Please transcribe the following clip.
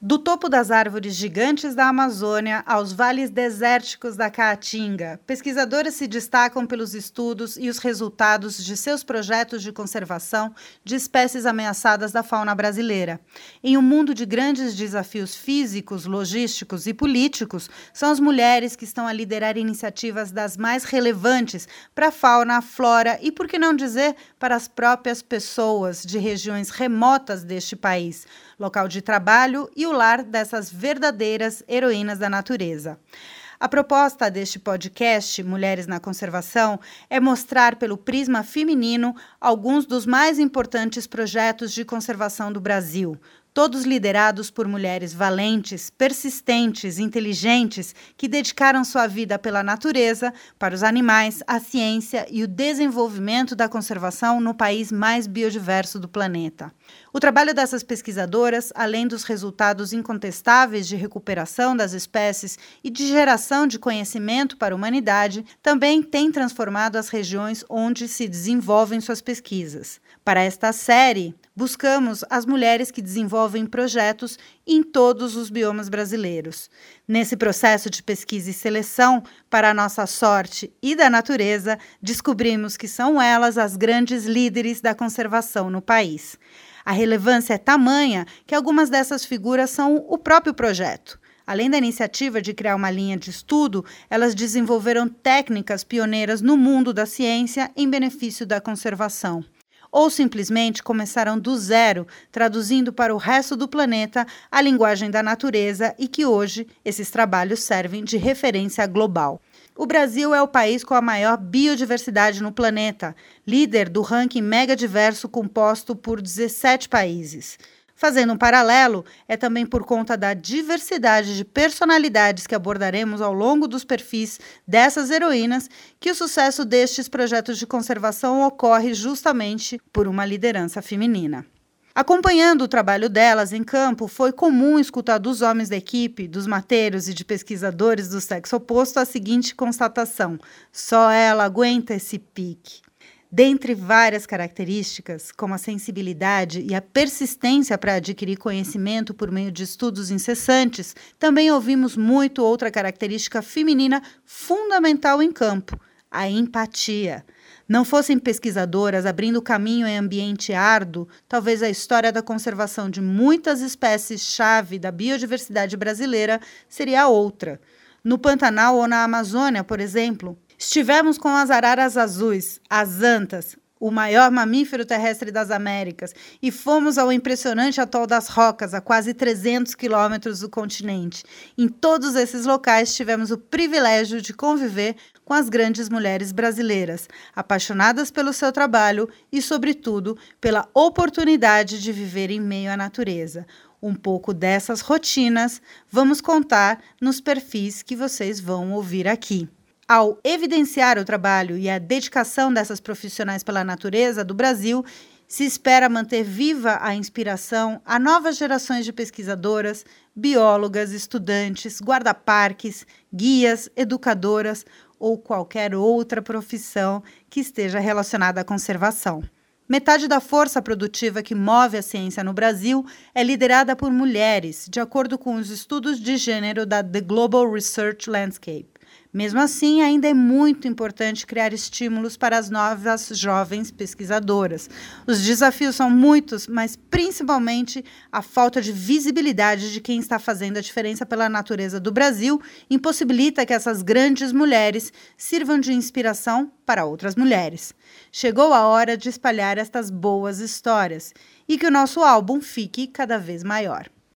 Do topo das árvores gigantes da Amazônia aos vales desérticos da Caatinga, pesquisadoras se destacam pelos estudos e os resultados de seus projetos de conservação de espécies ameaçadas da fauna brasileira. Em um mundo de grandes desafios físicos, logísticos e políticos, são as mulheres que estão a liderar iniciativas das mais relevantes para a fauna, a flora e, por que não dizer, para as próprias pessoas de regiões remotas deste país local de trabalho e o lar dessas verdadeiras heroínas da natureza. A proposta deste podcast, Mulheres na Conservação, é mostrar pelo prisma feminino alguns dos mais importantes projetos de conservação do Brasil, todos liderados por mulheres valentes, persistentes, inteligentes, que dedicaram sua vida pela natureza, para os animais, a ciência e o desenvolvimento da conservação no país mais biodiverso do planeta. O trabalho dessas pesquisadoras, além dos resultados incontestáveis de recuperação das espécies e de geração de conhecimento para a humanidade, também tem transformado as regiões onde se desenvolvem suas pesquisas. Para esta série, buscamos as mulheres que desenvolvem projetos em todos os biomas brasileiros. Nesse processo de pesquisa e seleção, para a nossa sorte e da natureza, descobrimos que são elas as grandes líderes da conservação no país. A relevância é tamanha que algumas dessas figuras são o próprio projeto. Além da iniciativa de criar uma linha de estudo, elas desenvolveram técnicas pioneiras no mundo da ciência em benefício da conservação ou simplesmente começaram do zero, traduzindo para o resto do planeta a linguagem da natureza e que hoje esses trabalhos servem de referência global. O Brasil é o país com a maior biodiversidade no planeta, líder do ranking mega diverso composto por 17 países. Fazendo um paralelo, é também por conta da diversidade de personalidades que abordaremos ao longo dos perfis dessas heroínas que o sucesso destes projetos de conservação ocorre justamente por uma liderança feminina. Acompanhando o trabalho delas em campo, foi comum escutar dos homens da equipe, dos mateiros e de pesquisadores do sexo oposto a seguinte constatação: só ela aguenta esse pique. Dentre várias características, como a sensibilidade e a persistência para adquirir conhecimento por meio de estudos incessantes, também ouvimos muito outra característica feminina fundamental em campo: a empatia. Não fossem pesquisadoras abrindo caminho em ambiente árduo, talvez a história da conservação de muitas espécies-chave da biodiversidade brasileira seria outra. No Pantanal ou na Amazônia, por exemplo, Estivemos com as araras azuis, as antas, o maior mamífero terrestre das Américas, e fomos ao impressionante atol das Rocas, a quase 300 quilômetros do continente. Em todos esses locais tivemos o privilégio de conviver com as grandes mulheres brasileiras, apaixonadas pelo seu trabalho e, sobretudo, pela oportunidade de viver em meio à natureza. Um pouco dessas rotinas vamos contar nos perfis que vocês vão ouvir aqui. Ao evidenciar o trabalho e a dedicação dessas profissionais pela natureza do Brasil, se espera manter viva a inspiração a novas gerações de pesquisadoras, biólogas, estudantes, guarda-parques, guias, educadoras ou qualquer outra profissão que esteja relacionada à conservação. Metade da força produtiva que move a ciência no Brasil é liderada por mulheres, de acordo com os estudos de gênero da The Global Research Landscape. Mesmo assim, ainda é muito importante criar estímulos para as novas jovens pesquisadoras. Os desafios são muitos, mas principalmente a falta de visibilidade de quem está fazendo a diferença pela natureza do Brasil impossibilita que essas grandes mulheres sirvam de inspiração para outras mulheres. Chegou a hora de espalhar estas boas histórias e que o nosso álbum fique cada vez maior.